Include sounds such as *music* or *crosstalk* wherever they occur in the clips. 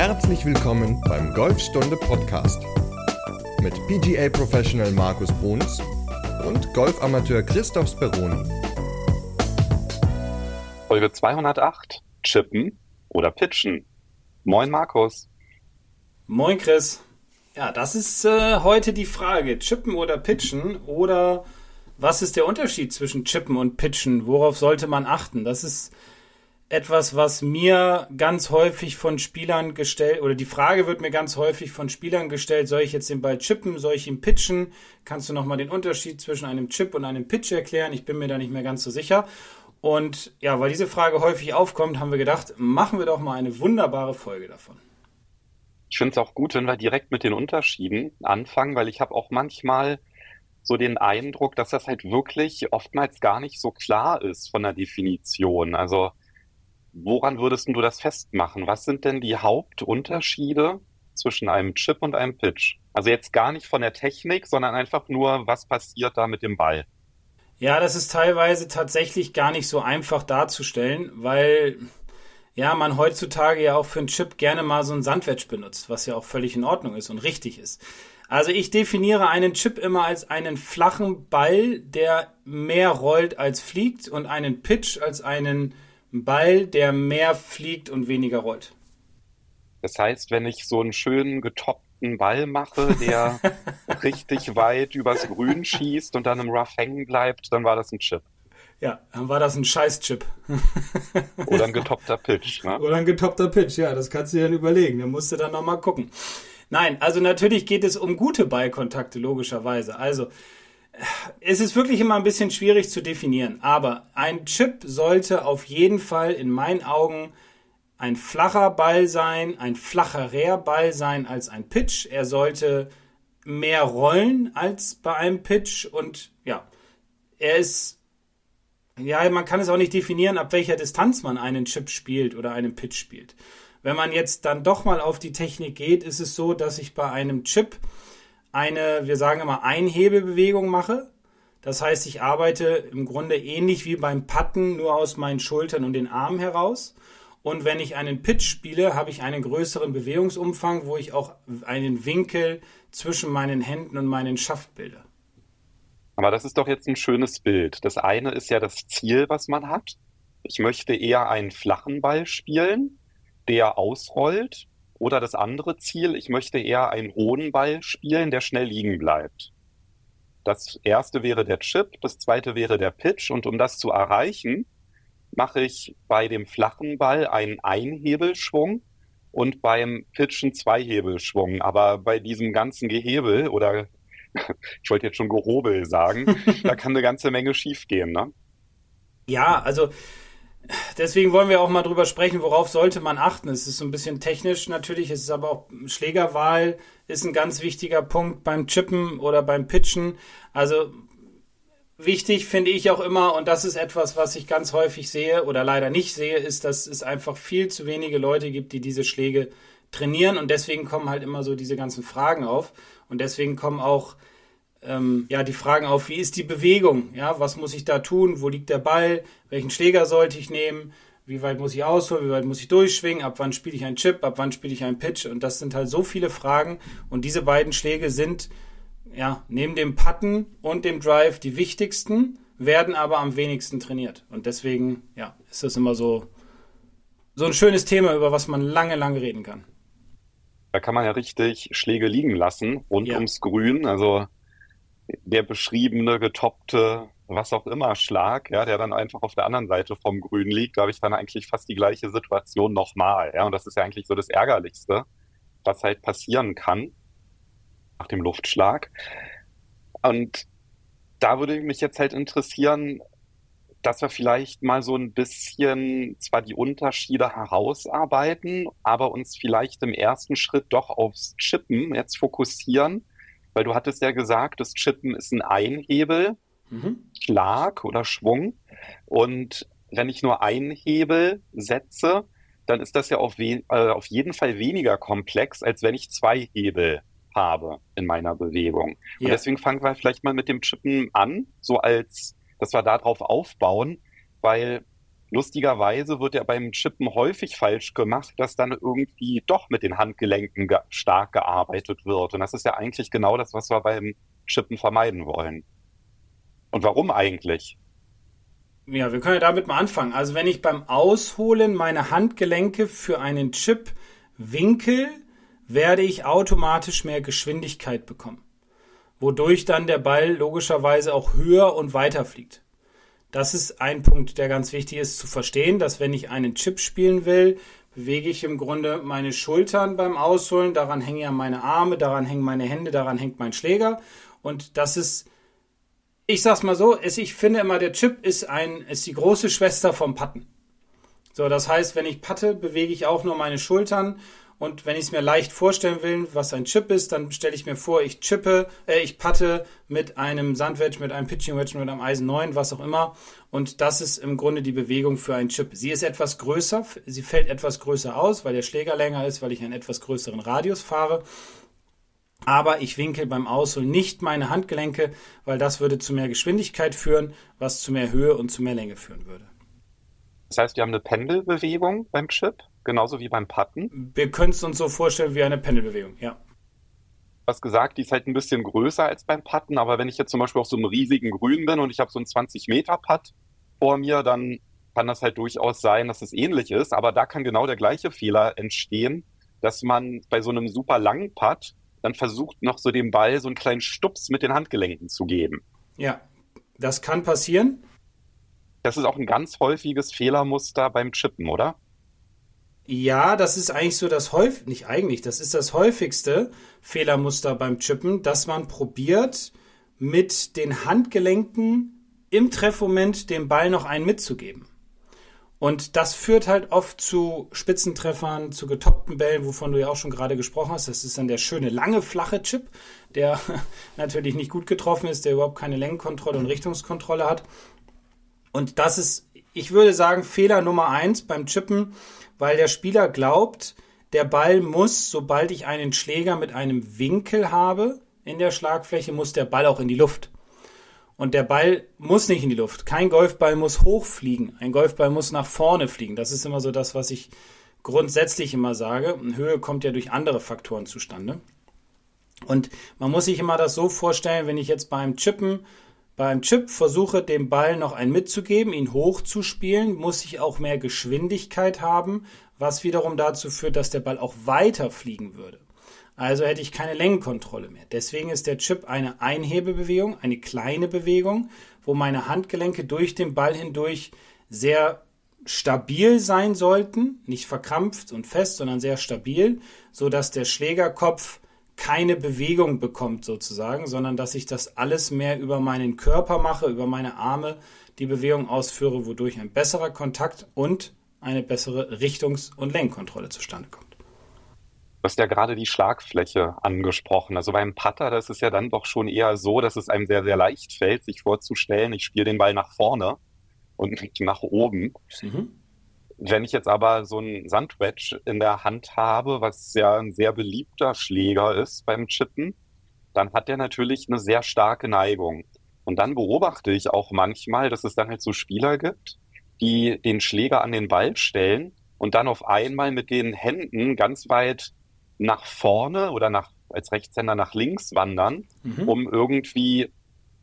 Herzlich willkommen beim Golfstunde Podcast mit PGA Professional Markus Bruns und Golfamateur Christoph Speroni. Folge 208: Chippen oder Pitchen. Moin Markus. Moin Chris. Ja, das ist äh, heute die Frage. Chippen oder Pitchen oder was ist der Unterschied zwischen Chippen und Pitchen? Worauf sollte man achten? Das ist etwas, was mir ganz häufig von Spielern gestellt, oder die Frage wird mir ganz häufig von Spielern gestellt, soll ich jetzt den Ball chippen, soll ich ihn pitchen? Kannst du nochmal den Unterschied zwischen einem Chip und einem Pitch erklären? Ich bin mir da nicht mehr ganz so sicher. Und ja, weil diese Frage häufig aufkommt, haben wir gedacht, machen wir doch mal eine wunderbare Folge davon. Ich finde es auch gut, wenn wir direkt mit den Unterschieden anfangen, weil ich habe auch manchmal so den Eindruck, dass das halt wirklich oftmals gar nicht so klar ist von der Definition. Also Woran würdest du das festmachen? Was sind denn die Hauptunterschiede zwischen einem Chip und einem Pitch? Also jetzt gar nicht von der Technik, sondern einfach nur, was passiert da mit dem Ball? Ja, das ist teilweise tatsächlich gar nicht so einfach darzustellen, weil ja, man heutzutage ja auch für einen Chip gerne mal so ein Sandwich benutzt, was ja auch völlig in Ordnung ist und richtig ist. Also ich definiere einen Chip immer als einen flachen Ball, der mehr rollt als fliegt und einen Pitch als einen ein Ball, der mehr fliegt und weniger rollt. Das heißt, wenn ich so einen schönen getoppten Ball mache, der *laughs* richtig weit übers Grün schießt und dann im Rough hängen bleibt, dann war das ein Chip. Ja, dann war das ein Scheiß-Chip. *laughs* Oder ein getoppter Pitch. Ne? Oder ein getoppter Pitch, ja, das kannst du dir dann überlegen. Da musst du dann nochmal gucken. Nein, also natürlich geht es um gute Ballkontakte, logischerweise. Also es ist wirklich immer ein bisschen schwierig zu definieren, aber ein Chip sollte auf jeden Fall in meinen Augen ein flacher Ball sein, ein flacherer Ball sein als ein Pitch. Er sollte mehr rollen als bei einem Pitch und ja, er ist ja, man kann es auch nicht definieren, ab welcher Distanz man einen Chip spielt oder einen Pitch spielt. Wenn man jetzt dann doch mal auf die Technik geht, ist es so, dass ich bei einem Chip eine, wir sagen immer, Einhebelbewegung mache. Das heißt, ich arbeite im Grunde ähnlich wie beim Patten, nur aus meinen Schultern und den Armen heraus. Und wenn ich einen Pitch spiele, habe ich einen größeren Bewegungsumfang, wo ich auch einen Winkel zwischen meinen Händen und meinen Schaft bilde. Aber das ist doch jetzt ein schönes Bild. Das eine ist ja das Ziel, was man hat. Ich möchte eher einen flachen Ball spielen, der ausrollt oder das andere Ziel, ich möchte eher einen hohen Ball spielen, der schnell liegen bleibt. Das erste wäre der Chip, das zweite wäre der Pitch. Und um das zu erreichen, mache ich bei dem flachen Ball einen Einhebelschwung und beim Pitchen Zweihebelschwung. Aber bei diesem ganzen Gehebel oder *laughs* ich wollte jetzt schon Gehobel sagen, *laughs* da kann eine ganze Menge schiefgehen, ne? Ja, also deswegen wollen wir auch mal drüber sprechen, worauf sollte man achten. Es ist so ein bisschen technisch natürlich, es ist aber auch Schlägerwahl ist ein ganz wichtiger Punkt beim Chippen oder beim Pitchen. Also wichtig finde ich auch immer, und das ist etwas, was ich ganz häufig sehe oder leider nicht sehe, ist, dass es einfach viel zu wenige Leute gibt, die diese Schläge trainieren und deswegen kommen halt immer so diese ganzen Fragen auf und deswegen kommen auch ähm, ja, die Fragen auf, wie ist die Bewegung? Ja, was muss ich da tun? Wo liegt der Ball? Welchen Schläger sollte ich nehmen? Wie weit muss ich ausholen? Wie weit muss ich durchschwingen? Ab wann spiele ich einen Chip? Ab wann spiele ich einen Pitch? Und das sind halt so viele Fragen. Und diese beiden Schläge sind, ja, neben dem Putten und dem Drive die wichtigsten, werden aber am wenigsten trainiert. Und deswegen, ja, ist das immer so, so ein schönes Thema, über was man lange, lange reden kann. Da kann man ja richtig Schläge liegen lassen rund ja. ums Grün. Also der beschriebene, getoppte, was auch immer Schlag, ja, der dann einfach auf der anderen Seite vom Grün liegt, da habe ich dann eigentlich fast die gleiche Situation nochmal. Ja, und das ist ja eigentlich so das Ärgerlichste, was halt passieren kann nach dem Luftschlag. Und da würde mich jetzt halt interessieren, dass wir vielleicht mal so ein bisschen zwar die Unterschiede herausarbeiten, aber uns vielleicht im ersten Schritt doch aufs Chippen jetzt fokussieren weil du hattest ja gesagt, das Chippen ist ein Einhebel, mhm. Schlag oder Schwung. Und wenn ich nur einen Hebel setze, dann ist das ja auf, äh, auf jeden Fall weniger komplex, als wenn ich zwei Hebel habe in meiner Bewegung. Ja. Und deswegen fangen wir vielleicht mal mit dem Chippen an, so als, dass wir darauf aufbauen, weil lustigerweise wird ja beim Chippen häufig falsch gemacht, dass dann irgendwie doch mit den Handgelenken ge stark gearbeitet wird. Und das ist ja eigentlich genau das, was wir beim Chippen vermeiden wollen. Und warum eigentlich? Ja, wir können ja damit mal anfangen. Also wenn ich beim Ausholen meine Handgelenke für einen Chip winkel, werde ich automatisch mehr Geschwindigkeit bekommen. Wodurch dann der Ball logischerweise auch höher und weiter fliegt. Das ist ein Punkt, der ganz wichtig ist zu verstehen, dass wenn ich einen Chip spielen will, bewege ich im Grunde meine Schultern beim Ausholen, daran hängen ja meine Arme, daran hängen meine Hände, daran hängt mein Schläger und das ist ich sag's mal so, ich finde immer, der Chip ist ein, ist die große Schwester vom Patten. So, das heißt, wenn ich patte, bewege ich auch nur meine Schultern und wenn ich es mir leicht vorstellen will, was ein Chip ist, dann stelle ich mir vor, ich chippe, äh, ich patte mit einem Sandwedge, mit einem Pitching Wedge, mit einem Eisen 9, was auch immer. Und das ist im Grunde die Bewegung für einen Chip. Sie ist etwas größer, sie fällt etwas größer aus, weil der Schläger länger ist, weil ich einen etwas größeren Radius fahre. Aber ich winkel beim Ausholen nicht meine Handgelenke, weil das würde zu mehr Geschwindigkeit führen, was zu mehr Höhe und zu mehr Länge führen würde. Das heißt, wir haben eine Pendelbewegung beim Chip? genauso wie beim Patten. Wir können es uns so vorstellen wie eine Pendelbewegung, ja. Was gesagt, die ist halt ein bisschen größer als beim Patten, aber wenn ich jetzt zum Beispiel auf so einem riesigen Grün bin und ich habe so einen 20 Meter Putt vor mir, dann kann das halt durchaus sein, dass es ähnlich ist, aber da kann genau der gleiche Fehler entstehen, dass man bei so einem super langen Putt dann versucht, noch so dem Ball so einen kleinen Stups mit den Handgelenken zu geben. Ja, das kann passieren. Das ist auch ein ganz häufiges Fehlermuster beim Chippen, oder? Ja, das ist eigentlich so das häufig, nicht eigentlich, das ist das häufigste Fehlermuster beim Chippen, dass man probiert, mit den Handgelenken im Treffmoment dem Ball noch einen mitzugeben. Und das führt halt oft zu Spitzentreffern, zu getoppten Bällen, wovon du ja auch schon gerade gesprochen hast. Das ist dann der schöne lange flache Chip, der *laughs* natürlich nicht gut getroffen ist, der überhaupt keine Längenkontrolle und Richtungskontrolle hat. Und das ist, ich würde sagen, Fehler Nummer eins beim Chippen weil der Spieler glaubt, der Ball muss, sobald ich einen Schläger mit einem Winkel habe in der Schlagfläche, muss der Ball auch in die Luft. Und der Ball muss nicht in die Luft. Kein Golfball muss hochfliegen. Ein Golfball muss nach vorne fliegen. Das ist immer so das, was ich grundsätzlich immer sage. Und Höhe kommt ja durch andere Faktoren zustande. Und man muss sich immer das so vorstellen, wenn ich jetzt beim Chippen beim Chip versuche, dem Ball noch ein mitzugeben, ihn hochzuspielen, muss ich auch mehr Geschwindigkeit haben, was wiederum dazu führt, dass der Ball auch weiter fliegen würde. Also hätte ich keine Längenkontrolle mehr. Deswegen ist der Chip eine Einhebebewegung, eine kleine Bewegung, wo meine Handgelenke durch den Ball hindurch sehr stabil sein sollten, nicht verkrampft und fest, sondern sehr stabil, so dass der Schlägerkopf keine Bewegung bekommt sozusagen, sondern dass ich das alles mehr über meinen Körper mache, über meine Arme die Bewegung ausführe, wodurch ein besserer Kontakt und eine bessere Richtungs- und Lenkkontrolle zustande kommt. Du hast ja gerade die Schlagfläche angesprochen. Also beim Putter, das ist ja dann doch schon eher so, dass es einem sehr, sehr leicht fällt, sich vorzustellen, ich spiele den Ball nach vorne und nicht nach oben. Mhm. Wenn ich jetzt aber so ein Sandwedge in der Hand habe, was ja ein sehr beliebter Schläger ist beim Chippen, dann hat der natürlich eine sehr starke Neigung. Und dann beobachte ich auch manchmal, dass es dann halt so Spieler gibt, die den Schläger an den Ball stellen und dann auf einmal mit den Händen ganz weit nach vorne oder nach, als Rechtshänder nach links wandern, mhm. um irgendwie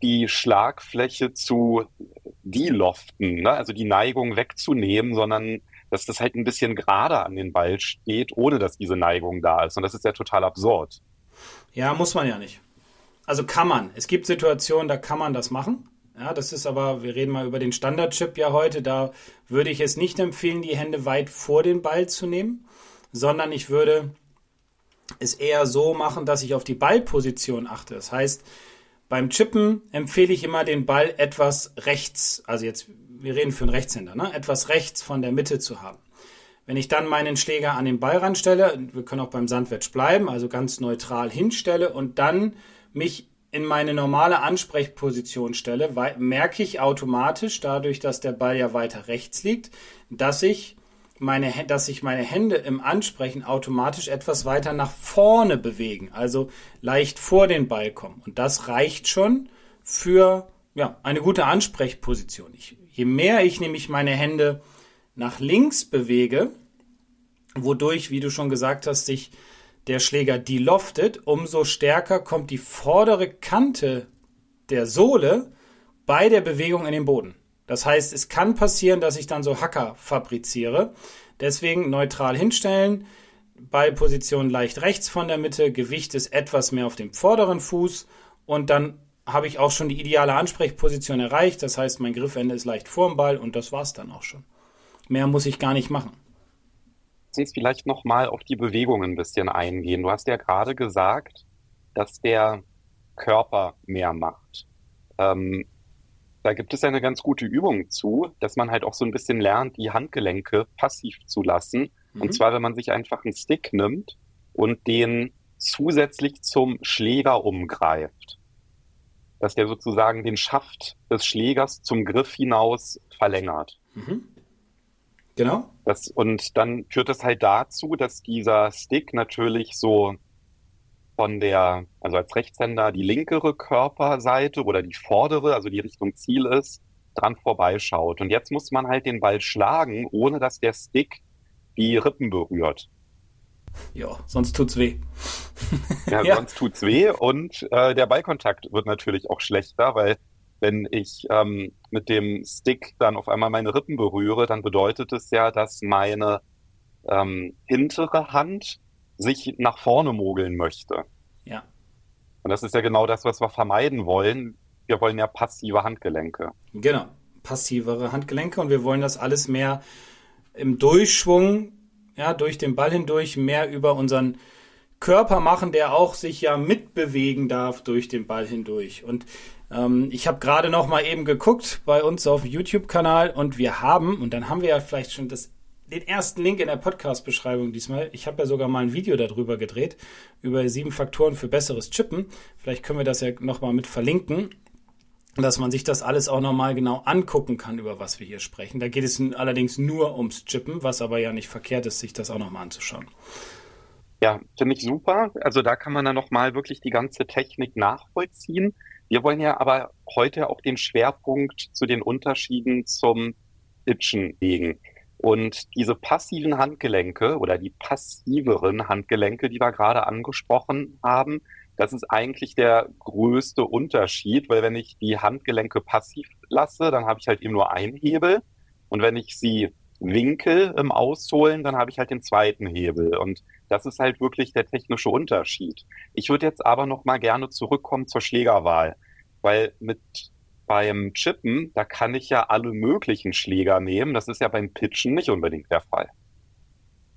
die Schlagfläche zu deloften, ne? also die Neigung wegzunehmen, sondern dass das halt ein bisschen gerade an den Ball steht, ohne dass diese Neigung da ist. Und das ist ja total absurd. Ja, muss man ja nicht. Also kann man. Es gibt Situationen, da kann man das machen. Ja, das ist aber, wir reden mal über den Standardchip ja heute, da würde ich es nicht empfehlen, die Hände weit vor den Ball zu nehmen, sondern ich würde es eher so machen, dass ich auf die Ballposition achte. Das heißt, beim Chippen empfehle ich immer den Ball etwas rechts, also jetzt, wir reden für einen Rechtshänder, ne? etwas rechts von der Mitte zu haben. Wenn ich dann meinen Schläger an den Ball ranstelle, wir können auch beim Sandwedge bleiben, also ganz neutral hinstelle und dann mich in meine normale Ansprechposition stelle, merke ich automatisch, dadurch, dass der Ball ja weiter rechts liegt, dass ich meine, dass sich meine Hände im Ansprechen automatisch etwas weiter nach vorne bewegen, also leicht vor den Ball kommen. Und das reicht schon für ja, eine gute Ansprechposition. Ich, je mehr ich nämlich meine Hände nach links bewege, wodurch, wie du schon gesagt hast, sich der Schläger deloftet, umso stärker kommt die vordere Kante der Sohle bei der Bewegung in den Boden. Das heißt, es kann passieren, dass ich dann so Hacker fabriziere. Deswegen neutral hinstellen, bei Position leicht rechts von der Mitte, Gewicht ist etwas mehr auf dem vorderen Fuß und dann habe ich auch schon die ideale Ansprechposition erreicht. Das heißt, mein Griffende ist leicht vorm Ball und das war es dann auch schon. Mehr muss ich gar nicht machen. Uns vielleicht nochmal auf die Bewegung ein bisschen eingehen. Du hast ja gerade gesagt, dass der Körper mehr macht. Ähm, da gibt es eine ganz gute Übung zu, dass man halt auch so ein bisschen lernt, die Handgelenke passiv zu lassen. Mhm. Und zwar, wenn man sich einfach einen Stick nimmt und den zusätzlich zum Schläger umgreift. Dass der sozusagen den Schaft des Schlägers zum Griff hinaus verlängert. Mhm. Genau. Das, und dann führt das halt dazu, dass dieser Stick natürlich so von der, also als Rechtshänder die linkere Körperseite oder die vordere, also die Richtung Ziel ist, dran vorbeischaut. Und jetzt muss man halt den Ball schlagen, ohne dass der Stick die Rippen berührt. Ja, sonst tut's weh. *laughs* ja, ja, sonst tut's weh und äh, der Ballkontakt wird natürlich auch schlechter, weil wenn ich ähm, mit dem Stick dann auf einmal meine Rippen berühre, dann bedeutet es ja, dass meine ähm, hintere Hand sich nach vorne mogeln möchte. Ja. Und das ist ja genau das, was wir vermeiden wollen. Wir wollen ja passive Handgelenke. Genau, passivere Handgelenke und wir wollen das alles mehr im Durchschwung, ja, durch den Ball hindurch mehr über unseren Körper machen, der auch sich ja mitbewegen darf durch den Ball hindurch. Und ähm, ich habe gerade noch mal eben geguckt bei uns auf YouTube-Kanal und wir haben, und dann haben wir ja vielleicht schon das, den ersten Link in der Podcast-Beschreibung diesmal. Ich habe ja sogar mal ein Video darüber gedreht, über sieben Faktoren für besseres Chippen. Vielleicht können wir das ja noch mal mit verlinken dass man sich das alles auch nochmal genau angucken kann, über was wir hier sprechen. Da geht es allerdings nur ums Chippen, was aber ja nicht verkehrt ist, sich das auch nochmal anzuschauen. Ja, finde ich super. Also da kann man dann nochmal wirklich die ganze Technik nachvollziehen. Wir wollen ja aber heute auch den Schwerpunkt zu den Unterschieden zum Pitchen legen. Und diese passiven Handgelenke oder die passiveren Handgelenke, die wir gerade angesprochen haben, das ist eigentlich der größte Unterschied, weil wenn ich die Handgelenke passiv lasse, dann habe ich halt eben nur einen Hebel. Und wenn ich sie winkel im Ausholen, dann habe ich halt den zweiten Hebel. Und das ist halt wirklich der technische Unterschied. Ich würde jetzt aber noch mal gerne zurückkommen zur Schlägerwahl, weil mit beim Chippen, da kann ich ja alle möglichen Schläger nehmen. Das ist ja beim Pitchen nicht unbedingt der Fall.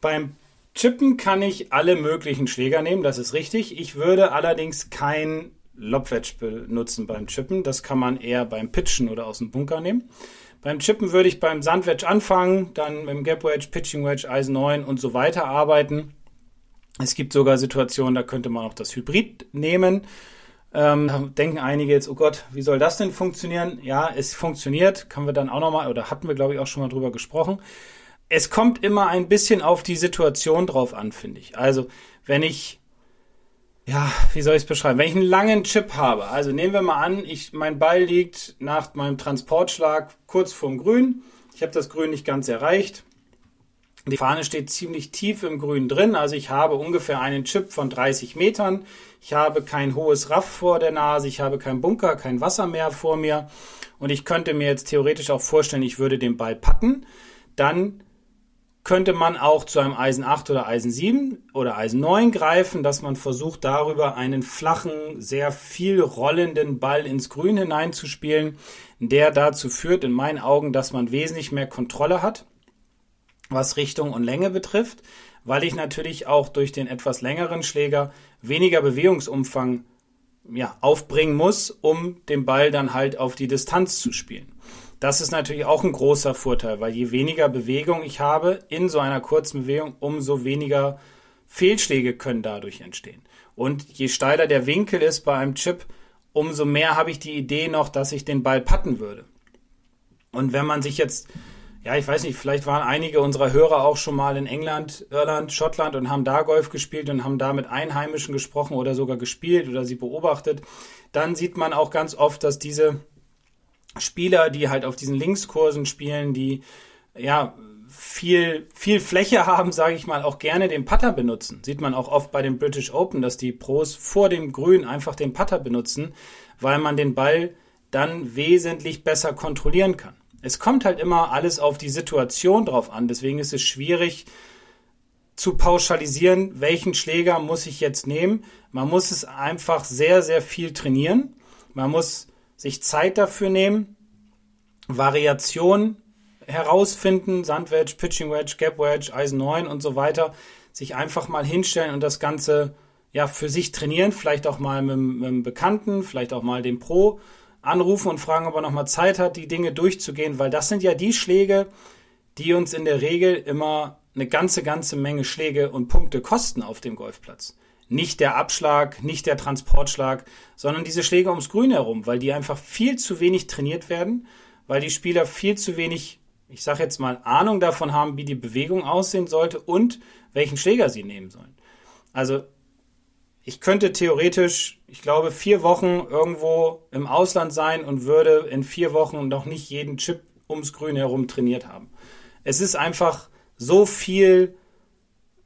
Beim Chippen kann ich alle möglichen Schläger nehmen, das ist richtig. Ich würde allerdings kein Lobwedge benutzen beim Chippen. Das kann man eher beim Pitchen oder aus dem Bunker nehmen. Beim Chippen würde ich beim Sandwedge anfangen, dann mit dem Gap Wedge, Pitching Wedge, Eisen 9 und so weiter arbeiten. Es gibt sogar Situationen, da könnte man auch das Hybrid nehmen. Ähm, denken einige jetzt, oh Gott, wie soll das denn funktionieren? Ja, es funktioniert, können wir dann auch nochmal, oder hatten wir glaube ich auch schon mal drüber gesprochen. Es kommt immer ein bisschen auf die Situation drauf an, finde ich. Also, wenn ich ja, wie soll ich es beschreiben? Wenn ich einen langen Chip habe, also nehmen wir mal an, ich, mein Ball liegt nach meinem Transportschlag kurz vorm Grün. Ich habe das Grün nicht ganz erreicht. Die Fahne steht ziemlich tief im Grün drin, also ich habe ungefähr einen Chip von 30 Metern. Ich habe kein hohes Raff vor der Nase, ich habe keinen Bunker, kein Wasser mehr vor mir. Und ich könnte mir jetzt theoretisch auch vorstellen, ich würde den Ball patten. Dann könnte man auch zu einem Eisen 8 oder Eisen 7 oder Eisen 9 greifen, dass man versucht, darüber einen flachen, sehr viel rollenden Ball ins Grün hineinzuspielen, der dazu führt, in meinen Augen, dass man wesentlich mehr Kontrolle hat, was Richtung und Länge betrifft, weil ich natürlich auch durch den etwas längeren Schläger weniger Bewegungsumfang ja, aufbringen muss, um den Ball dann halt auf die Distanz zu spielen. Das ist natürlich auch ein großer Vorteil, weil je weniger Bewegung ich habe in so einer kurzen Bewegung, umso weniger Fehlschläge können dadurch entstehen. Und je steiler der Winkel ist bei einem Chip, umso mehr habe ich die Idee noch, dass ich den Ball patten würde. Und wenn man sich jetzt, ja, ich weiß nicht, vielleicht waren einige unserer Hörer auch schon mal in England, Irland, Schottland und haben da Golf gespielt und haben da mit Einheimischen gesprochen oder sogar gespielt oder sie beobachtet, dann sieht man auch ganz oft, dass diese Spieler, die halt auf diesen Linkskursen spielen, die ja viel, viel Fläche haben, sage ich mal, auch gerne den Putter benutzen. Sieht man auch oft bei den British Open, dass die Pros vor dem Grün einfach den Putter benutzen, weil man den Ball dann wesentlich besser kontrollieren kann. Es kommt halt immer alles auf die Situation drauf an. Deswegen ist es schwierig zu pauschalisieren, welchen Schläger muss ich jetzt nehmen. Man muss es einfach sehr, sehr viel trainieren. Man muss sich Zeit dafür nehmen, Variation herausfinden, Sandwedge, Pitching Wedge, Gap Wedge, Eisen 9 und so weiter, sich einfach mal hinstellen und das Ganze ja für sich trainieren, vielleicht auch mal mit, mit einem Bekannten, vielleicht auch mal den Pro anrufen und fragen, ob er noch mal Zeit hat, die Dinge durchzugehen, weil das sind ja die Schläge, die uns in der Regel immer eine ganze, ganze Menge Schläge und Punkte kosten auf dem Golfplatz. Nicht der Abschlag, nicht der Transportschlag, sondern diese Schläge ums Grün herum, weil die einfach viel zu wenig trainiert werden, weil die Spieler viel zu wenig, ich sage jetzt mal, Ahnung davon haben, wie die Bewegung aussehen sollte und welchen Schläger sie nehmen sollen. Also ich könnte theoretisch, ich glaube, vier Wochen irgendwo im Ausland sein und würde in vier Wochen noch nicht jeden Chip ums Grün herum trainiert haben. Es ist einfach so viel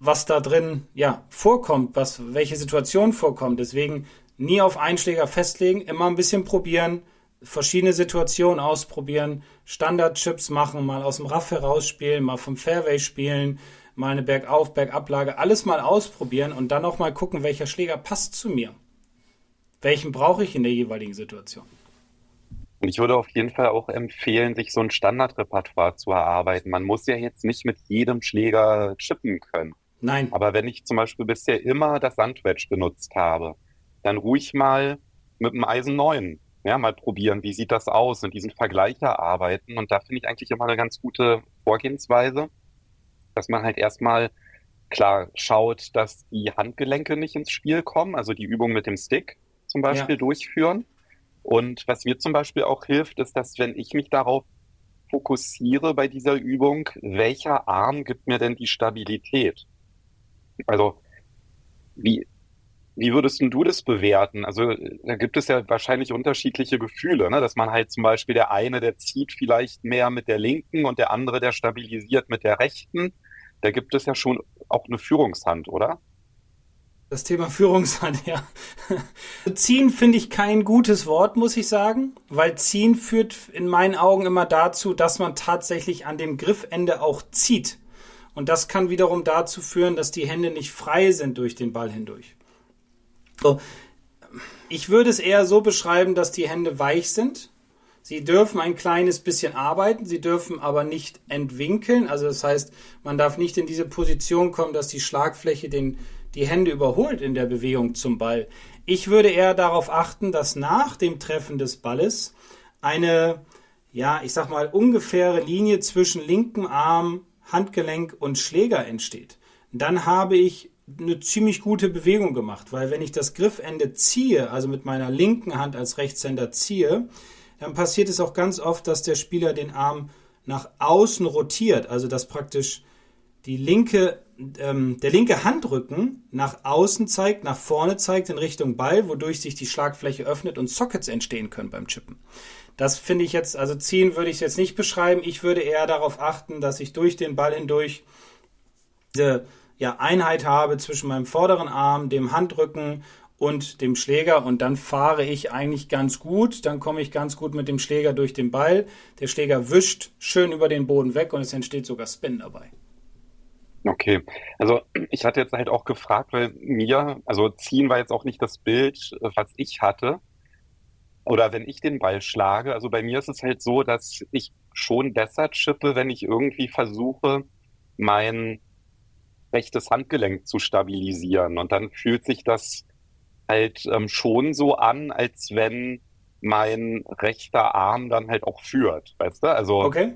was da drin ja vorkommt, was welche Situation vorkommt. Deswegen nie auf Einschläger festlegen, immer ein bisschen probieren, verschiedene Situationen ausprobieren, Standardchips machen, mal aus dem Raff herausspielen, mal vom Fairway spielen, mal eine Bergauf, Bergablage, alles mal ausprobieren und dann auch mal gucken, welcher Schläger passt zu mir. Welchen brauche ich in der jeweiligen Situation? Und ich würde auf jeden Fall auch empfehlen, sich so ein Standardrepertoire zu erarbeiten. Man muss ja jetzt nicht mit jedem Schläger chippen können. Nein. Aber wenn ich zum Beispiel bisher immer das Sandwedge benutzt habe, dann ruhig mal mit dem Eisen 9 ja, mal probieren, wie sieht das aus und diesen Vergleich erarbeiten. Und da finde ich eigentlich immer eine ganz gute Vorgehensweise, dass man halt erstmal klar schaut, dass die Handgelenke nicht ins Spiel kommen, also die Übung mit dem Stick zum Beispiel ja. durchführen. Und was mir zum Beispiel auch hilft, ist, dass wenn ich mich darauf fokussiere bei dieser Übung, welcher Arm gibt mir denn die Stabilität? Also, wie, wie würdest du das bewerten? Also, da gibt es ja wahrscheinlich unterschiedliche Gefühle, ne? dass man halt zum Beispiel der eine, der zieht vielleicht mehr mit der linken und der andere, der stabilisiert mit der rechten. Da gibt es ja schon auch eine Führungshand, oder? Das Thema Führungshand, *laughs* ja. ziehen finde ich kein gutes Wort, muss ich sagen, weil ziehen führt in meinen Augen immer dazu, dass man tatsächlich an dem Griffende auch zieht. Und das kann wiederum dazu führen, dass die Hände nicht frei sind durch den Ball hindurch. So, ich würde es eher so beschreiben, dass die Hände weich sind. Sie dürfen ein kleines bisschen arbeiten, sie dürfen aber nicht entwinkeln. Also das heißt, man darf nicht in diese Position kommen, dass die Schlagfläche den, die Hände überholt in der Bewegung zum Ball. Ich würde eher darauf achten, dass nach dem Treffen des Balles eine, ja, ich sag mal, ungefähre Linie zwischen linkem Arm, Handgelenk und Schläger entsteht, dann habe ich eine ziemlich gute Bewegung gemacht, weil wenn ich das Griffende ziehe, also mit meiner linken Hand als Rechtshänder ziehe, dann passiert es auch ganz oft, dass der Spieler den Arm nach außen rotiert, also dass praktisch die linke, ähm, der linke Handrücken nach außen zeigt, nach vorne zeigt in Richtung Ball, wodurch sich die Schlagfläche öffnet und Sockets entstehen können beim Chippen. Das finde ich jetzt, also ziehen würde ich jetzt nicht beschreiben. Ich würde eher darauf achten, dass ich durch den Ball hindurch diese ja, Einheit habe zwischen meinem vorderen Arm, dem Handrücken und dem Schläger und dann fahre ich eigentlich ganz gut. Dann komme ich ganz gut mit dem Schläger durch den Ball. Der Schläger wischt schön über den Boden weg und es entsteht sogar Spin dabei. Okay, also ich hatte jetzt halt auch gefragt, weil mir, also ziehen war jetzt auch nicht das Bild, was ich hatte, oder wenn ich den Ball schlage, also bei mir ist es halt so, dass ich schon besser chippe, wenn ich irgendwie versuche, mein rechtes Handgelenk zu stabilisieren. Und dann fühlt sich das halt ähm, schon so an, als wenn mein rechter Arm dann halt auch führt, weißt du? Also, okay.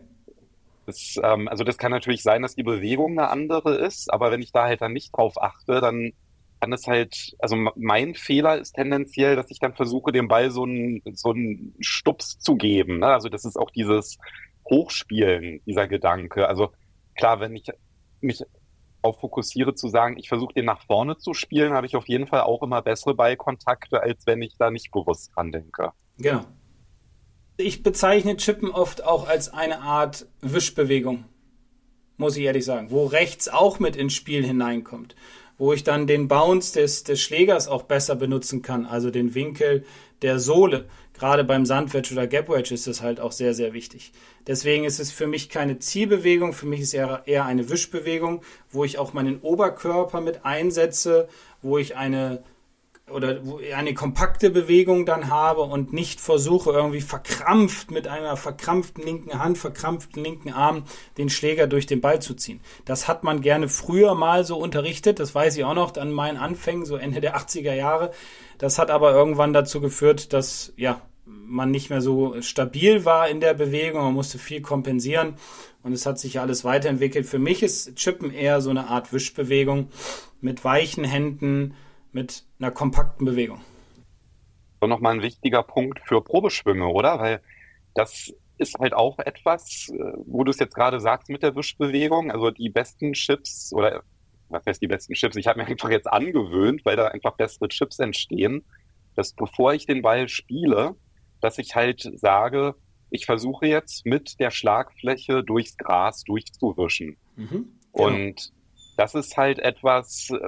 das, ähm, also das kann natürlich sein, dass die Bewegung eine andere ist, aber wenn ich da halt dann nicht drauf achte, dann kann es halt, also mein Fehler ist tendenziell, dass ich dann versuche, dem Ball so einen so einen Stups zu geben. Ne? Also das ist auch dieses Hochspielen, dieser Gedanke. Also klar, wenn ich mich fokussiere zu sagen, ich versuche den nach vorne zu spielen, habe ich auf jeden Fall auch immer bessere Ballkontakte, als wenn ich da nicht bewusst dran denke. Genau. Ich bezeichne Chippen oft auch als eine Art Wischbewegung. muss ich ehrlich sagen, wo rechts auch mit ins Spiel hineinkommt, wo ich dann den Bounce des, des Schlägers auch besser benutzen kann, also den Winkel der Sohle. Gerade beim Sandwedge oder Gap Wedge ist das halt auch sehr, sehr wichtig. Deswegen ist es für mich keine Zielbewegung, für mich ist eher, eher eine Wischbewegung, wo ich auch meinen Oberkörper mit einsetze, wo ich eine oder eine kompakte Bewegung dann habe und nicht versuche irgendwie verkrampft mit einer verkrampften linken Hand, verkrampften linken Arm den Schläger durch den Ball zu ziehen. Das hat man gerne früher mal so unterrichtet, das weiß ich auch noch an meinen Anfängen, so Ende der 80er Jahre. Das hat aber irgendwann dazu geführt, dass ja, man nicht mehr so stabil war in der Bewegung, man musste viel kompensieren und es hat sich alles weiterentwickelt. Für mich ist Chippen eher so eine Art Wischbewegung mit weichen Händen, mit einer kompakten Bewegung. So nochmal ein wichtiger Punkt für Probeschwünge, oder? Weil das ist halt auch etwas, äh, wo du es jetzt gerade sagst mit der Wischbewegung. Also die besten Chips oder was heißt die besten Chips? Ich habe mir einfach jetzt angewöhnt, weil da einfach bessere Chips entstehen, dass bevor ich den Ball spiele, dass ich halt sage, ich versuche jetzt mit der Schlagfläche durchs Gras durchzuwischen. Mhm, genau. Und das ist halt etwas, äh,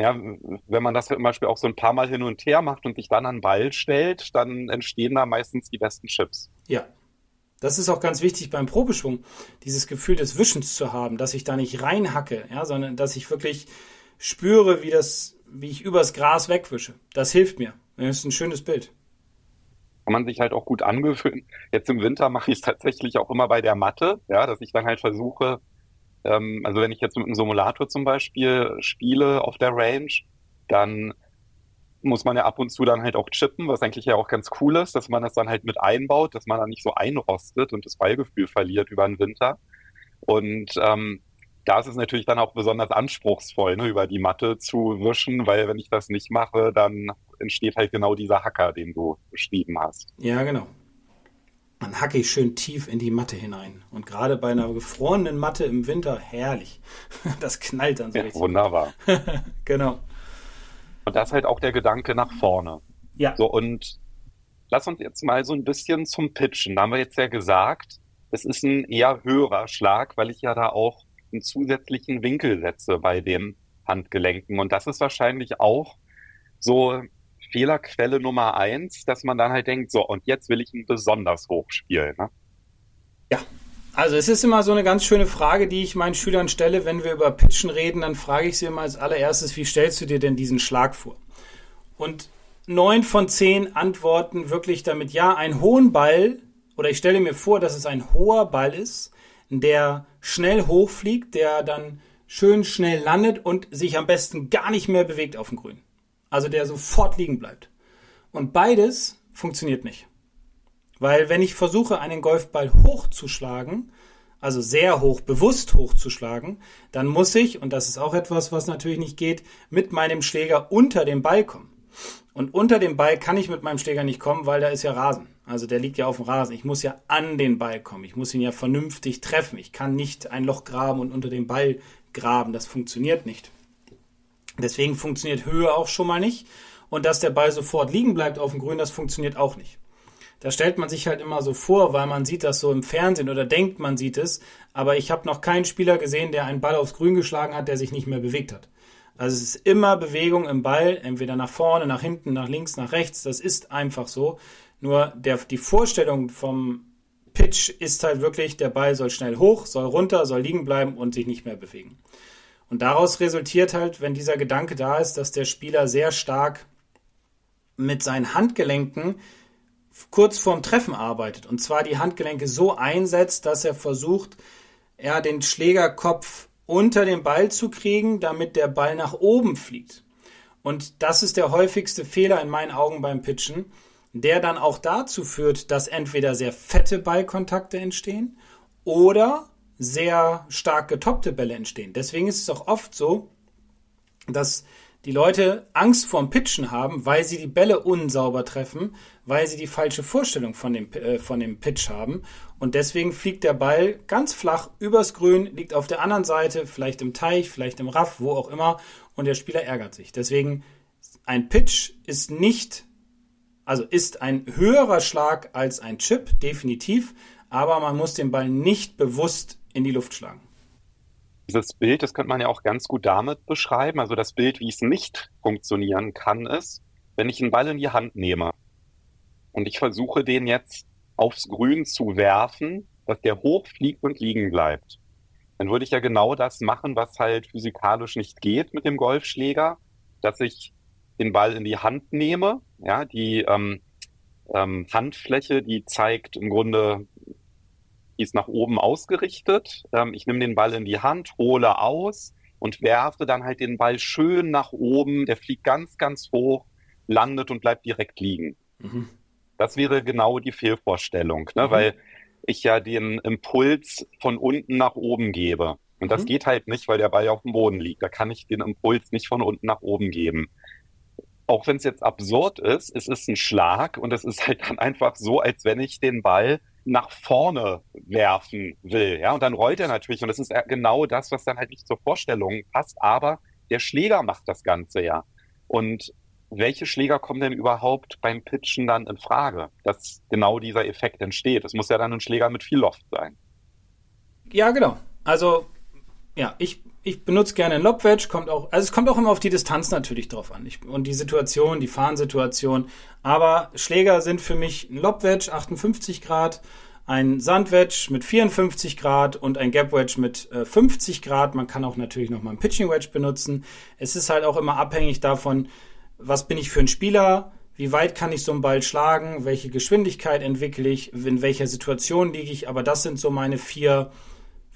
ja, wenn man das zum Beispiel auch so ein paar Mal hin und her macht und sich dann an den Ball stellt, dann entstehen da meistens die besten Chips. Ja. Das ist auch ganz wichtig beim Probeschwung, dieses Gefühl des Wischens zu haben, dass ich da nicht reinhacke, ja, sondern dass ich wirklich spüre, wie das, wie ich übers Gras wegwische. Das hilft mir. Das ist ein schönes Bild. Kann man sich halt auch gut angewöhnen. Jetzt im Winter mache ich es tatsächlich auch immer bei der Matte, ja, dass ich dann halt versuche, ähm, also wenn ich jetzt mit einem Simulator zum Beispiel spiele auf der Range, dann muss man ja ab und zu dann halt auch chippen, was eigentlich ja auch ganz cool ist, dass man das dann halt mit einbaut, dass man dann nicht so einrostet und das Ballgefühl verliert über den Winter. Und ähm, da ist es natürlich dann auch besonders anspruchsvoll, ne, über die Matte zu wischen, weil wenn ich das nicht mache, dann entsteht halt genau dieser Hacker, den du beschrieben hast. Ja, genau dann hacke ich schön tief in die Matte hinein. Und gerade bei einer gefrorenen Matte im Winter, herrlich. *laughs* Das knallt dann so ja, richtig. Wunderbar. *laughs* genau. Und das ist halt auch der Gedanke nach vorne. Ja. So, und lass uns jetzt mal so ein bisschen zum Pitchen. Da haben wir jetzt ja gesagt, es ist ein eher höherer Schlag, weil ich ja da auch einen zusätzlichen Winkel setze bei den Handgelenken. Und das ist wahrscheinlich auch so Fehlerquelle Nummer eins, dass man dann halt denkt, so, und jetzt will ich ihn besonders hoch spielen. Ne? Ja, also es ist immer so eine ganz schöne Frage, die ich meinen Schülern stelle, wenn wir über Pitchen reden, dann frage ich sie immer als allererstes, wie stellst du dir denn diesen Schlag vor? Und neun von zehn antworten wirklich damit, ja, einen hohen Ball, oder ich stelle mir vor, dass es ein hoher Ball ist, der schnell hochfliegt, der dann schön schnell landet und sich am besten gar nicht mehr bewegt auf dem Grün. Also der sofort liegen bleibt. Und beides funktioniert nicht. Weil wenn ich versuche, einen Golfball hochzuschlagen, also sehr hoch, bewusst hochzuschlagen, dann muss ich, und das ist auch etwas, was natürlich nicht geht, mit meinem Schläger unter dem Ball kommen. Und unter dem Ball kann ich mit meinem Schläger nicht kommen, weil da ist ja Rasen. Also der liegt ja auf dem Rasen. Ich muss ja an den Ball kommen. Ich muss ihn ja vernünftig treffen. Ich kann nicht ein Loch graben und unter dem Ball graben. Das funktioniert nicht. Deswegen funktioniert Höhe auch schon mal nicht. Und dass der Ball sofort liegen bleibt auf dem Grün, das funktioniert auch nicht. Da stellt man sich halt immer so vor, weil man sieht das so im Fernsehen oder denkt, man sieht es. Aber ich habe noch keinen Spieler gesehen, der einen Ball aufs Grün geschlagen hat, der sich nicht mehr bewegt hat. Also es ist immer Bewegung im Ball, entweder nach vorne, nach hinten, nach links, nach rechts. Das ist einfach so. Nur der, die Vorstellung vom Pitch ist halt wirklich, der Ball soll schnell hoch, soll runter, soll liegen bleiben und sich nicht mehr bewegen. Und daraus resultiert halt, wenn dieser Gedanke da ist, dass der Spieler sehr stark mit seinen Handgelenken kurz vorm Treffen arbeitet. Und zwar die Handgelenke so einsetzt, dass er versucht, ja, den Schlägerkopf unter den Ball zu kriegen, damit der Ball nach oben fliegt. Und das ist der häufigste Fehler in meinen Augen beim Pitchen, der dann auch dazu führt, dass entweder sehr fette Ballkontakte entstehen oder sehr stark getoppte Bälle entstehen. Deswegen ist es auch oft so, dass die Leute Angst vorm Pitchen haben, weil sie die Bälle unsauber treffen, weil sie die falsche Vorstellung von dem, äh, von dem Pitch haben. Und deswegen fliegt der Ball ganz flach übers Grün, liegt auf der anderen Seite, vielleicht im Teich, vielleicht im Raff, wo auch immer, und der Spieler ärgert sich. Deswegen, ein Pitch ist nicht, also ist ein höherer Schlag als ein Chip, definitiv, aber man muss den Ball nicht bewusst in die Luft schlagen. Dieses Bild, das könnte man ja auch ganz gut damit beschreiben. Also das Bild, wie es nicht funktionieren kann, ist, wenn ich einen Ball in die Hand nehme und ich versuche, den jetzt aufs Grün zu werfen, dass der hochfliegt und liegen bleibt. Dann würde ich ja genau das machen, was halt physikalisch nicht geht mit dem Golfschläger, dass ich den Ball in die Hand nehme. Ja, die ähm, ähm, Handfläche, die zeigt im Grunde, die ist nach oben ausgerichtet. Ähm, ich nehme den Ball in die Hand, hole aus und werfe dann halt den Ball schön nach oben. Der fliegt ganz, ganz hoch, landet und bleibt direkt liegen. Mhm. Das wäre genau die Fehlvorstellung, ne? Mhm. weil ich ja den Impuls von unten nach oben gebe. Und das mhm. geht halt nicht, weil der Ball ja auf dem Boden liegt. Da kann ich den Impuls nicht von unten nach oben geben. Auch wenn es jetzt absurd ist, es ist ein Schlag und es ist halt dann einfach so, als wenn ich den Ball nach vorne werfen will. Ja, und dann rollt er natürlich. Und das ist genau das, was dann halt nicht zur Vorstellung passt. Aber der Schläger macht das Ganze ja. Und welche Schläger kommen denn überhaupt beim Pitchen dann in Frage, dass genau dieser Effekt entsteht? Es muss ja dann ein Schläger mit viel Loft sein. Ja, genau. Also, ja, ich, ich benutze gerne ein Lobwedge, kommt auch, also es kommt auch immer auf die Distanz natürlich drauf an ich, und die Situation, die Fahrensituation. Aber Schläger sind für mich ein Lobwedge 58 Grad, ein Sandwedge mit 54 Grad und ein Gapwedge mit äh, 50 Grad. Man kann auch natürlich noch mal ein Pitching Wedge benutzen. Es ist halt auch immer abhängig davon, was bin ich für ein Spieler, wie weit kann ich so einen Ball schlagen, welche Geschwindigkeit entwickle ich, in welcher Situation liege ich. Aber das sind so meine vier,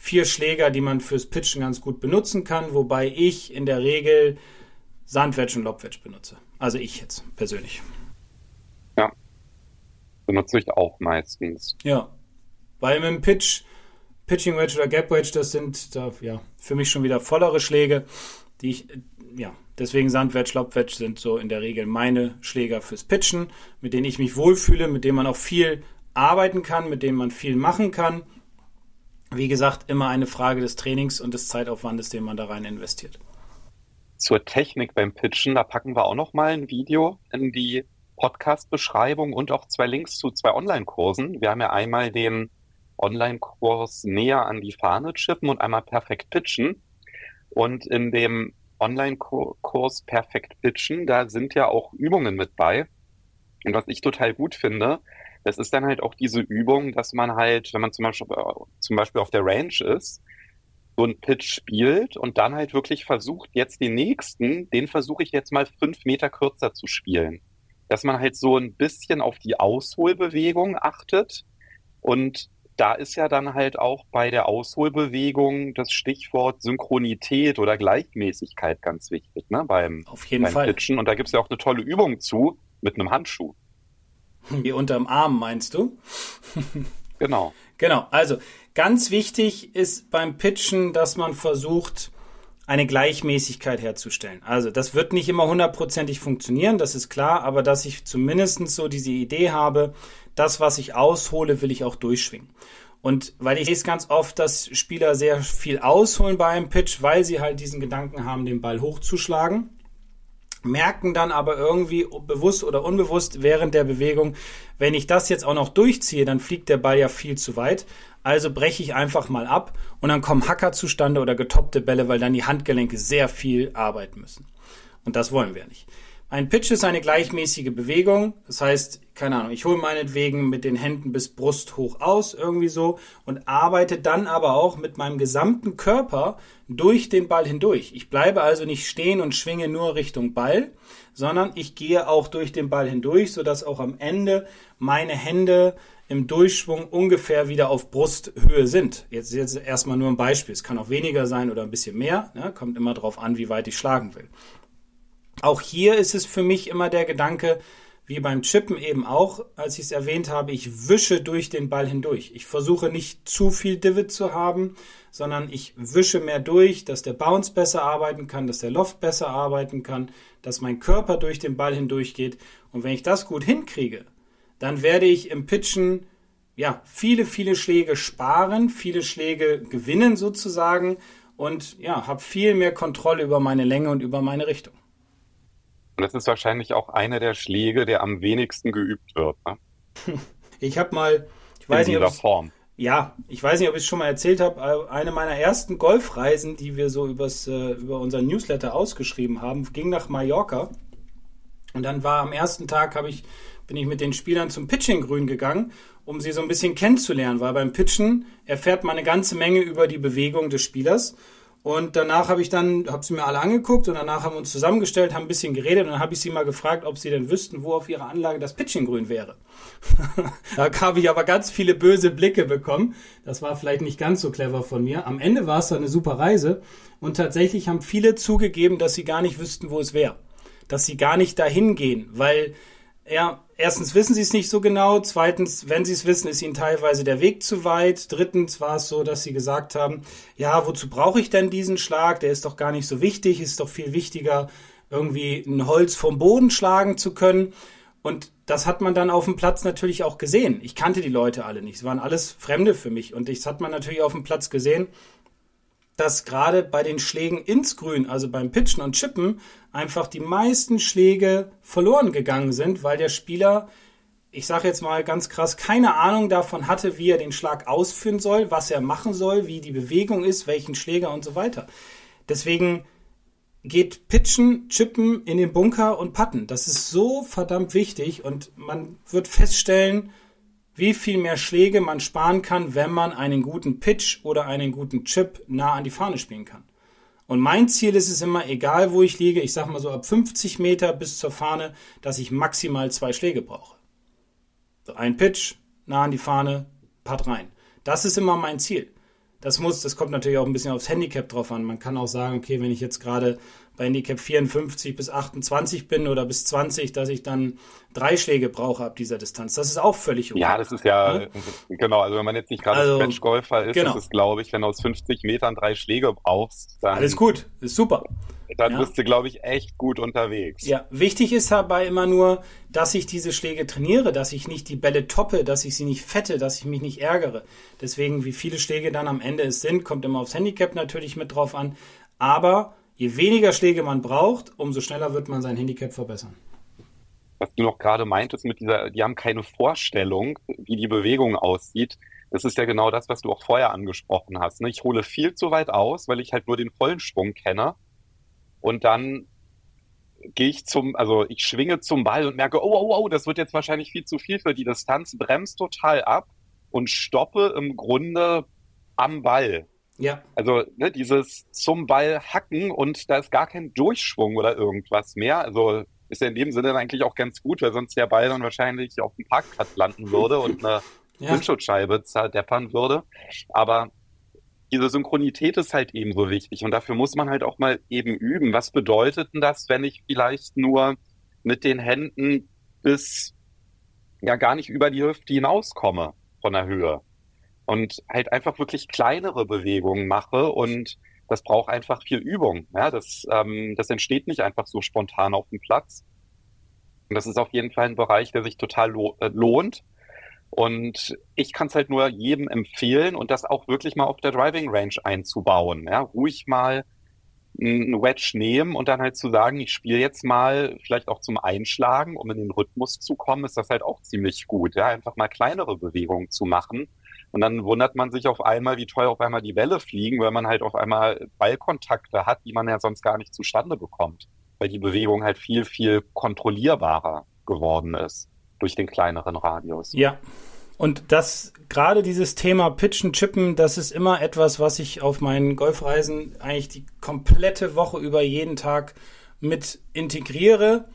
vier Schläger, die man fürs Pitchen ganz gut benutzen kann, wobei ich in der Regel Sandwedge und Lobwedge benutze. Also ich jetzt persönlich. Ja, benutze ich auch meistens. Ja, weil mit dem Pitch, Pitching Wedge oder Gap Wedge, das sind da, ja, für mich schon wieder vollere Schläge, die ich, ja, Deswegen Sandwedge, Lobwedge sind so in der Regel meine Schläger fürs Pitchen, mit denen ich mich wohlfühle, mit denen man auch viel arbeiten kann, mit denen man viel machen kann. Wie gesagt, immer eine Frage des Trainings und des Zeitaufwandes, den man da rein investiert. Zur Technik beim Pitchen, da packen wir auch noch mal ein Video in die Podcast-Beschreibung und auch zwei Links zu zwei Online-Kursen. Wir haben ja einmal den Online-Kurs näher an die Fahne chippen und einmal perfekt pitchen. Und in dem Online-Kurs Perfekt Pitchen, da sind ja auch Übungen mit bei. Und was ich total gut finde, das ist dann halt auch diese Übung, dass man halt, wenn man zum Beispiel, zum Beispiel auf der Range ist, so ein Pitch spielt und dann halt wirklich versucht, jetzt den nächsten, den versuche ich jetzt mal fünf Meter kürzer zu spielen. Dass man halt so ein bisschen auf die Ausholbewegung achtet und da ist ja dann halt auch bei der Ausholbewegung das Stichwort Synchronität oder Gleichmäßigkeit ganz wichtig, ne? Beim, Auf jeden beim Fall. Pitchen. Und da gibt es ja auch eine tolle Übung zu mit einem Handschuh. Wie unterm Arm, meinst du? genau. Genau. Also ganz wichtig ist beim Pitchen, dass man versucht, eine Gleichmäßigkeit herzustellen. Also das wird nicht immer hundertprozentig funktionieren, das ist klar, aber dass ich zumindest so diese Idee habe, das, was ich aushole, will ich auch durchschwingen. Und weil ich sehe es ganz oft, dass Spieler sehr viel ausholen bei einem Pitch, weil sie halt diesen Gedanken haben, den Ball hochzuschlagen merken dann aber irgendwie bewusst oder unbewusst während der Bewegung, wenn ich das jetzt auch noch durchziehe, dann fliegt der Ball ja viel zu weit. Also breche ich einfach mal ab und dann kommen Hacker zustande oder getoppte Bälle, weil dann die Handgelenke sehr viel arbeiten müssen. Und das wollen wir nicht. Ein Pitch ist eine gleichmäßige Bewegung. Das heißt, keine Ahnung, ich hole meinetwegen mit den Händen bis Brust hoch aus, irgendwie so, und arbeite dann aber auch mit meinem gesamten Körper durch den Ball hindurch. Ich bleibe also nicht stehen und schwinge nur Richtung Ball, sondern ich gehe auch durch den Ball hindurch, sodass auch am Ende meine Hände im Durchschwung ungefähr wieder auf Brusthöhe sind. Jetzt, jetzt erstmal nur ein Beispiel. Es kann auch weniger sein oder ein bisschen mehr. Ne? Kommt immer darauf an, wie weit ich schlagen will. Auch hier ist es für mich immer der Gedanke, wie beim Chippen eben auch, als ich es erwähnt habe, ich wische durch den Ball hindurch. Ich versuche nicht zu viel Divid zu haben, sondern ich wische mehr durch, dass der Bounce besser arbeiten kann, dass der Loft besser arbeiten kann, dass mein Körper durch den Ball hindurch geht. Und wenn ich das gut hinkriege, dann werde ich im Pitchen ja viele, viele Schläge sparen, viele Schläge gewinnen sozusagen und ja, habe viel mehr Kontrolle über meine Länge und über meine Richtung. Und das ist wahrscheinlich auch einer der Schläge, der am wenigsten geübt wird. Ne? *laughs* Ich habe mal, ich weiß In nicht, Form. ja, ich weiß nicht, ob ich es schon mal erzählt habe, eine meiner ersten Golfreisen, die wir so übers, äh, über unseren Newsletter ausgeschrieben haben, ging nach Mallorca. Und dann war am ersten Tag habe ich bin ich mit den Spielern zum Pitching-Grün gegangen, um sie so ein bisschen kennenzulernen, weil beim Pitchen erfährt man eine ganze Menge über die Bewegung des Spielers. Und danach habe ich dann, habe sie mir alle angeguckt und danach haben wir uns zusammengestellt, haben ein bisschen geredet und dann habe ich sie mal gefragt, ob sie denn wüssten, wo auf ihrer Anlage das Pitching-Grün wäre. *laughs* da habe ich aber ganz viele böse Blicke bekommen. Das war vielleicht nicht ganz so clever von mir. Am Ende war es dann eine super Reise und tatsächlich haben viele zugegeben, dass sie gar nicht wüssten, wo es wäre. Dass sie gar nicht dahin gehen, weil ja, erstens wissen sie es nicht so genau. Zweitens, wenn sie es wissen, ist ihnen teilweise der Weg zu weit. Drittens war es so, dass sie gesagt haben, ja, wozu brauche ich denn diesen Schlag? Der ist doch gar nicht so wichtig. Ist doch viel wichtiger, irgendwie ein Holz vom Boden schlagen zu können. Und das hat man dann auf dem Platz natürlich auch gesehen. Ich kannte die Leute alle nicht. Es waren alles Fremde für mich. Und das hat man natürlich auf dem Platz gesehen dass gerade bei den Schlägen ins Grün, also beim Pitchen und Chippen, einfach die meisten Schläge verloren gegangen sind, weil der Spieler, ich sage jetzt mal ganz krass, keine Ahnung davon hatte, wie er den Schlag ausführen soll, was er machen soll, wie die Bewegung ist, welchen Schläger und so weiter. Deswegen geht Pitchen, Chippen in den Bunker und Patten. Das ist so verdammt wichtig und man wird feststellen, wie viel mehr Schläge man sparen kann, wenn man einen guten Pitch oder einen guten Chip nah an die Fahne spielen kann. Und mein Ziel ist es immer, egal wo ich liege, ich sag mal so ab 50 Meter bis zur Fahne, dass ich maximal zwei Schläge brauche. So ein Pitch, nah an die Fahne, Putt rein. Das ist immer mein Ziel. Das muss, das kommt natürlich auch ein bisschen aufs Handicap drauf an. Man kann auch sagen, okay, wenn ich jetzt gerade bei Handicap 54 bis 28 bin oder bis 20, dass ich dann drei Schläge brauche ab dieser Distanz. Das ist auch völlig okay. Ja, das ist ja, ja? genau. Also wenn man jetzt nicht gerade also, Matchgolfer ist, genau. ist es, glaube ich, wenn du aus 50 Metern drei Schläge brauchst, dann. Alles gut, ist super. Dann ja. bist du, glaube ich, echt gut unterwegs. Ja, wichtig ist dabei immer nur, dass ich diese Schläge trainiere, dass ich nicht die Bälle toppe, dass ich sie nicht fette, dass ich mich nicht ärgere. Deswegen, wie viele Schläge dann am Ende es sind, kommt immer aufs Handicap natürlich mit drauf an. Aber je weniger Schläge man braucht, umso schneller wird man sein Handicap verbessern. Was du noch gerade meintest mit dieser, die haben keine Vorstellung, wie die Bewegung aussieht. Das ist ja genau das, was du auch vorher angesprochen hast. Ne? Ich hole viel zu weit aus, weil ich halt nur den vollen Schwung kenne. Und dann gehe ich zum, also ich schwinge zum Ball und merke, oh, oh, oh, das wird jetzt wahrscheinlich viel zu viel für die Distanz, bremst total ab und stoppe im Grunde am Ball. Ja. Also ne, dieses zum Ball hacken und da ist gar kein Durchschwung oder irgendwas mehr. Also ist ja in dem Sinne eigentlich auch ganz gut, weil sonst der Ball dann wahrscheinlich auf dem Parkplatz landen würde und eine *laughs* ja. Windschutzscheibe zerdeppern würde. Aber diese Synchronität ist halt eben so wichtig und dafür muss man halt auch mal eben üben. Was bedeutet denn das, wenn ich vielleicht nur mit den Händen bis ja gar nicht über die Hüfte hinauskomme von der Höhe? und halt einfach wirklich kleinere Bewegungen mache und das braucht einfach viel Übung. Ja, das, ähm, das entsteht nicht einfach so spontan auf dem Platz. Und das ist auf jeden Fall ein Bereich, der sich total lo äh, lohnt. Und ich kann es halt nur jedem empfehlen und das auch wirklich mal auf der Driving Range einzubauen. Ja, ruhig mal ein Wedge nehmen und dann halt zu sagen, ich spiele jetzt mal vielleicht auch zum Einschlagen, um in den Rhythmus zu kommen, ist das halt auch ziemlich gut. Ja, einfach mal kleinere Bewegungen zu machen und dann wundert man sich auf einmal, wie toll auf einmal die Bälle fliegen, weil man halt auf einmal Ballkontakte hat, die man ja sonst gar nicht zustande bekommt. Weil die Bewegung halt viel, viel kontrollierbarer geworden ist durch den kleineren Radius. Ja. Und das, gerade dieses Thema Pitchen, Chippen, das ist immer etwas, was ich auf meinen Golfreisen eigentlich die komplette Woche über jeden Tag mit integriere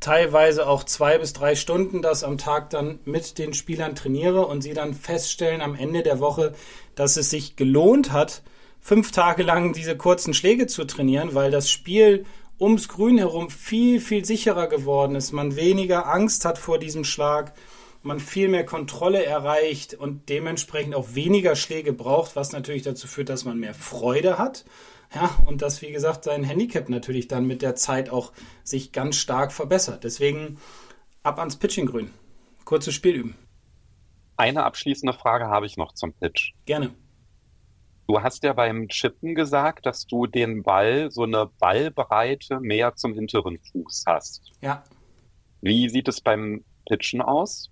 teilweise auch zwei bis drei Stunden das am Tag dann mit den Spielern trainiere und sie dann feststellen am Ende der Woche, dass es sich gelohnt hat, fünf Tage lang diese kurzen Schläge zu trainieren, weil das Spiel ums Grün herum viel, viel sicherer geworden ist. Man weniger Angst hat vor diesem Schlag, man viel mehr Kontrolle erreicht und dementsprechend auch weniger Schläge braucht, was natürlich dazu führt, dass man mehr Freude hat ja, und dass, wie gesagt, sein Handicap natürlich dann mit der Zeit auch sich ganz stark verbessert. Deswegen ab ans Pitching-Grün. Kurzes Spiel üben. Eine abschließende Frage habe ich noch zum Pitch. Gerne. Du hast ja beim Chippen gesagt, dass du den Ball so eine Ballbreite mehr zum hinteren Fuß hast. Ja. Wie sieht es beim Pitchen aus?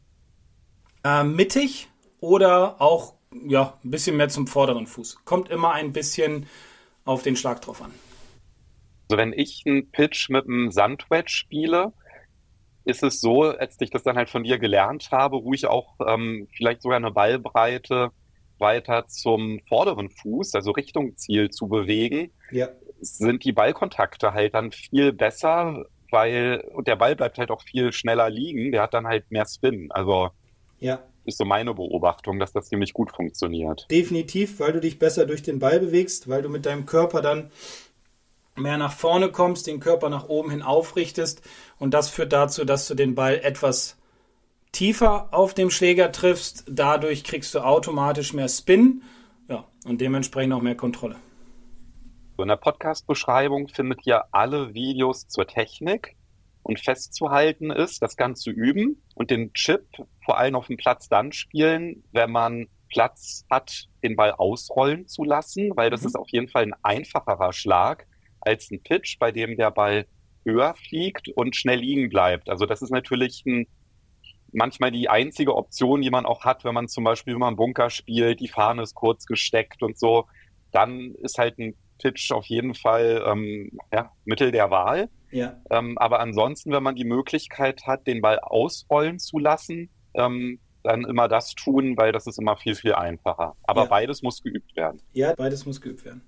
Äh, mittig oder auch ja, ein bisschen mehr zum vorderen Fuß. Kommt immer ein bisschen auf den Schlag drauf an. Also wenn ich einen Pitch mit einem Sandwedge spiele, ist es so, als ich das dann halt von dir gelernt habe, ruhig auch ähm, vielleicht sogar eine Ballbreite weiter zum vorderen Fuß, also Richtung Ziel zu bewegen, ja. sind die Ballkontakte halt dann viel besser, weil und der Ball bleibt halt auch viel schneller liegen, der hat dann halt mehr Spin. Also ja. ist so meine Beobachtung, dass das ziemlich gut funktioniert. Definitiv, weil du dich besser durch den Ball bewegst, weil du mit deinem Körper dann mehr nach vorne kommst, den Körper nach oben hin aufrichtest und das führt dazu, dass du den Ball etwas tiefer auf dem Schläger triffst. Dadurch kriegst du automatisch mehr Spin ja, und dementsprechend auch mehr Kontrolle. In der Podcast-Beschreibung findet ihr alle Videos zur Technik und festzuhalten ist, das Ganze üben und den Chip vor allem auf dem Platz dann spielen, wenn man Platz hat, den Ball ausrollen zu lassen, weil das mhm. ist auf jeden Fall ein einfacherer Schlag als ein Pitch, bei dem der Ball höher fliegt und schnell liegen bleibt. Also das ist natürlich ein, manchmal die einzige Option, die man auch hat, wenn man zum Beispiel wenn man Bunker spielt, die Fahne ist kurz gesteckt und so, dann ist halt ein Pitch auf jeden Fall ähm, ja, Mittel der Wahl. Ja. Ähm, aber ansonsten, wenn man die Möglichkeit hat, den Ball ausrollen zu lassen, ähm, dann immer das tun, weil das ist immer viel, viel einfacher. Aber ja. beides muss geübt werden. Ja, beides muss geübt werden.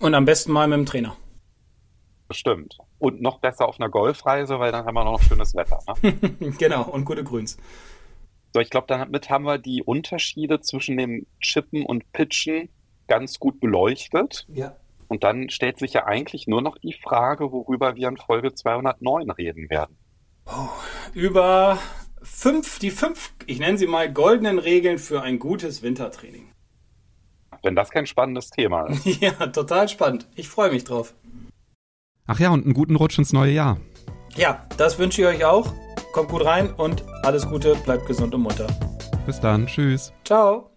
Und am besten mal mit dem Trainer. Bestimmt. Und noch besser auf einer Golfreise, weil dann haben wir noch schönes Wetter. Ne? *laughs* genau, und gute Grüns. So, ich glaube, damit haben wir die Unterschiede zwischen dem Chippen und Pitchen ganz gut beleuchtet. Ja. Und dann stellt sich ja eigentlich nur noch die Frage, worüber wir in Folge 209 reden werden. Oh, über fünf, die fünf, ich nenne sie mal goldenen Regeln für ein gutes Wintertraining. Wenn das kein spannendes Thema ist. *laughs* ja, total spannend. Ich freue mich drauf. Ach ja, und einen guten Rutsch ins neue Jahr. Ja, das wünsche ich euch auch. Kommt gut rein und alles Gute, bleibt gesund und munter. Bis dann, tschüss. Ciao.